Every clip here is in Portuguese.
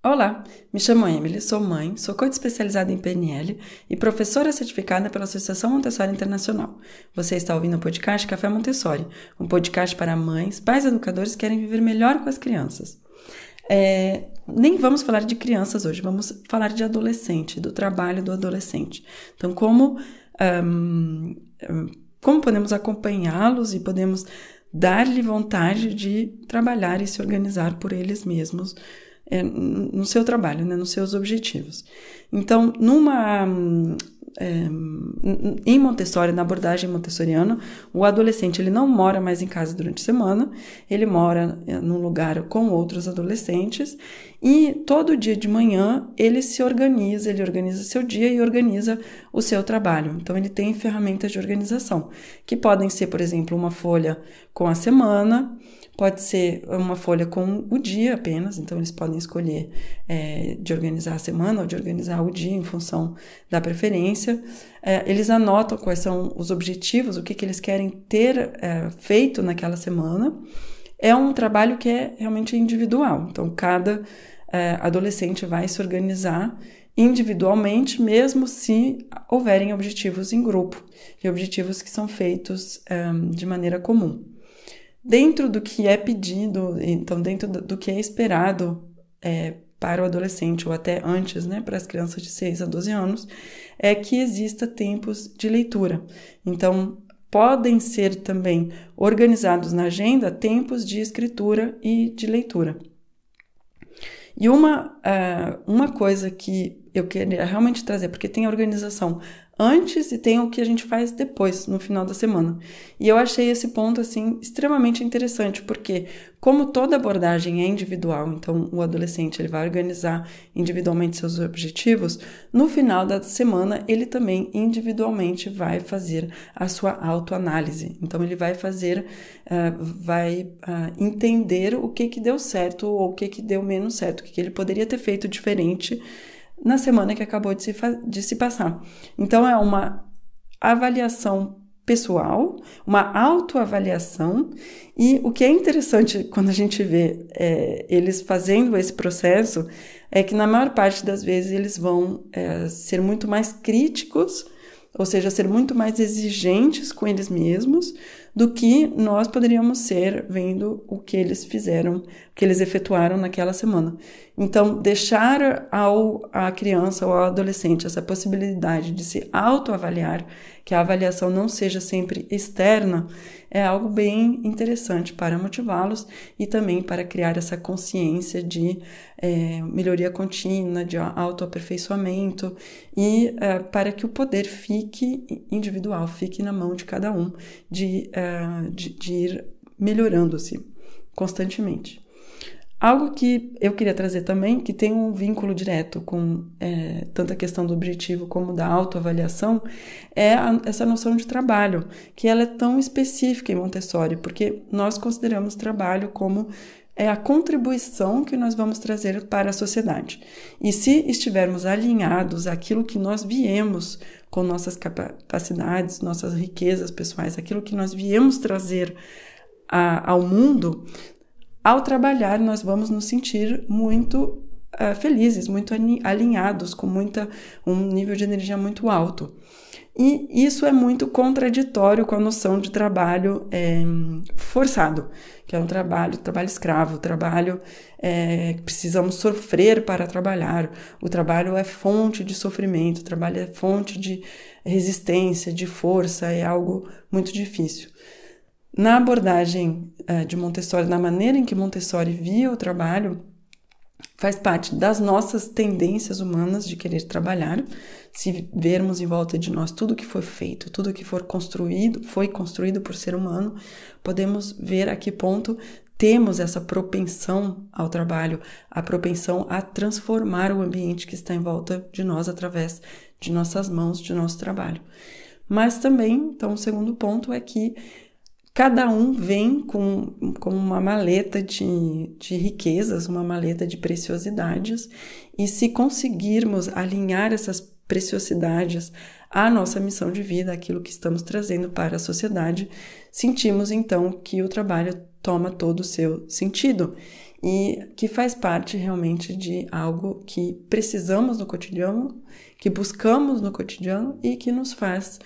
Olá, me chamo Emily, sou mãe, sou coach especializada em PNL e professora certificada pela Associação Montessori Internacional. Você está ouvindo o podcast Café Montessori, um podcast para mães, pais educadores que querem viver melhor com as crianças. É, nem vamos falar de crianças hoje, vamos falar de adolescente, do trabalho do adolescente. Então, como, um, como podemos acompanhá-los e podemos dar-lhe vontade de trabalhar e se organizar por eles mesmos é, no seu trabalho, né, nos seus objetivos. Então, numa é, em Montessori, na abordagem montessoriana, o adolescente ele não mora mais em casa durante a semana, ele mora é, num lugar com outros adolescentes e todo dia de manhã ele se organiza, ele organiza seu dia e organiza o seu trabalho. Então ele tem ferramentas de organização, que podem ser, por exemplo, uma folha com a semana, Pode ser uma folha com o dia apenas, então eles podem escolher é, de organizar a semana ou de organizar o dia em função da preferência. É, eles anotam quais são os objetivos, o que, que eles querem ter é, feito naquela semana. É um trabalho que é realmente individual, então cada é, adolescente vai se organizar individualmente, mesmo se houverem objetivos em grupo e objetivos que são feitos é, de maneira comum dentro do que é pedido, então dentro do que é esperado é, para o adolescente ou até antes, né, para as crianças de 6 a 12 anos, é que exista tempos de leitura. Então, podem ser também organizados na agenda tempos de escritura e de leitura. E uma, uh, uma coisa que eu queria realmente trazer, porque tem a organização antes e tem o que a gente faz depois, no final da semana. E eu achei esse ponto assim extremamente interessante, porque como toda abordagem é individual, então o adolescente ele vai organizar individualmente seus objetivos, no final da semana ele também individualmente vai fazer a sua autoanálise. Então ele vai fazer, uh, vai uh, entender o que que deu certo ou o que que deu menos certo, o que, que ele poderia ter feito diferente na semana que acabou de se, de se passar. Então, é uma avaliação pessoal, uma autoavaliação, e o que é interessante quando a gente vê é, eles fazendo esse processo é que, na maior parte das vezes, eles vão é, ser muito mais críticos ou seja, ser muito mais exigentes com eles mesmos do que nós poderíamos ser vendo o que eles fizeram, o que eles efetuaram naquela semana. Então, deixar ao a criança ou ao adolescente essa possibilidade de se autoavaliar, que a avaliação não seja sempre externa, é algo bem interessante para motivá-los e também para criar essa consciência de é, melhoria contínua, de autoaperfeiçoamento e é, para que o poder fique individual, fique na mão de cada um, de, é, de, de ir melhorando-se constantemente. Algo que eu queria trazer também, que tem um vínculo direto com é, tanto a questão do objetivo como da autoavaliação, é a, essa noção de trabalho, que ela é tão específica em Montessori, porque nós consideramos trabalho como é a contribuição que nós vamos trazer para a sociedade. E se estivermos alinhados àquilo que nós viemos com nossas capacidades, nossas riquezas pessoais, aquilo que nós viemos trazer a, ao mundo, ao trabalhar, nós vamos nos sentir muito uh, felizes, muito alinhados, com muita, um nível de energia muito alto. E isso é muito contraditório com a noção de trabalho é, forçado, que é um trabalho, trabalho escravo, trabalho é, que precisamos sofrer para trabalhar. O trabalho é fonte de sofrimento, o trabalho é fonte de resistência, de força, é algo muito difícil. Na abordagem uh, de Montessori, na maneira em que Montessori via o trabalho, faz parte das nossas tendências humanas de querer trabalhar. Se vermos em volta de nós tudo que foi feito, tudo que for construído, foi construído por ser humano, podemos ver a que ponto temos essa propensão ao trabalho, a propensão a transformar o ambiente que está em volta de nós através de nossas mãos, de nosso trabalho. Mas também, então, o segundo ponto é que Cada um vem com, com uma maleta de, de riquezas, uma maleta de preciosidades, e se conseguirmos alinhar essas preciosidades à nossa missão de vida, aquilo que estamos trazendo para a sociedade, sentimos então que o trabalho toma todo o seu sentido. e que faz parte realmente de algo que precisamos no cotidiano, que buscamos no cotidiano e que nos faz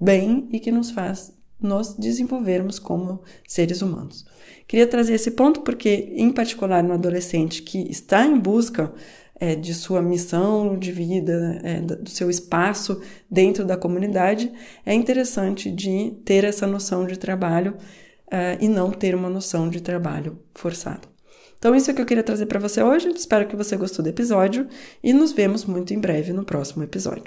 bem e que nos faz nos desenvolvermos como seres humanos. Queria trazer esse ponto porque, em particular, no adolescente que está em busca é, de sua missão de vida, é, do seu espaço dentro da comunidade, é interessante de ter essa noção de trabalho é, e não ter uma noção de trabalho forçado. Então, isso é o que eu queria trazer para você hoje. Espero que você gostou do episódio e nos vemos muito em breve no próximo episódio.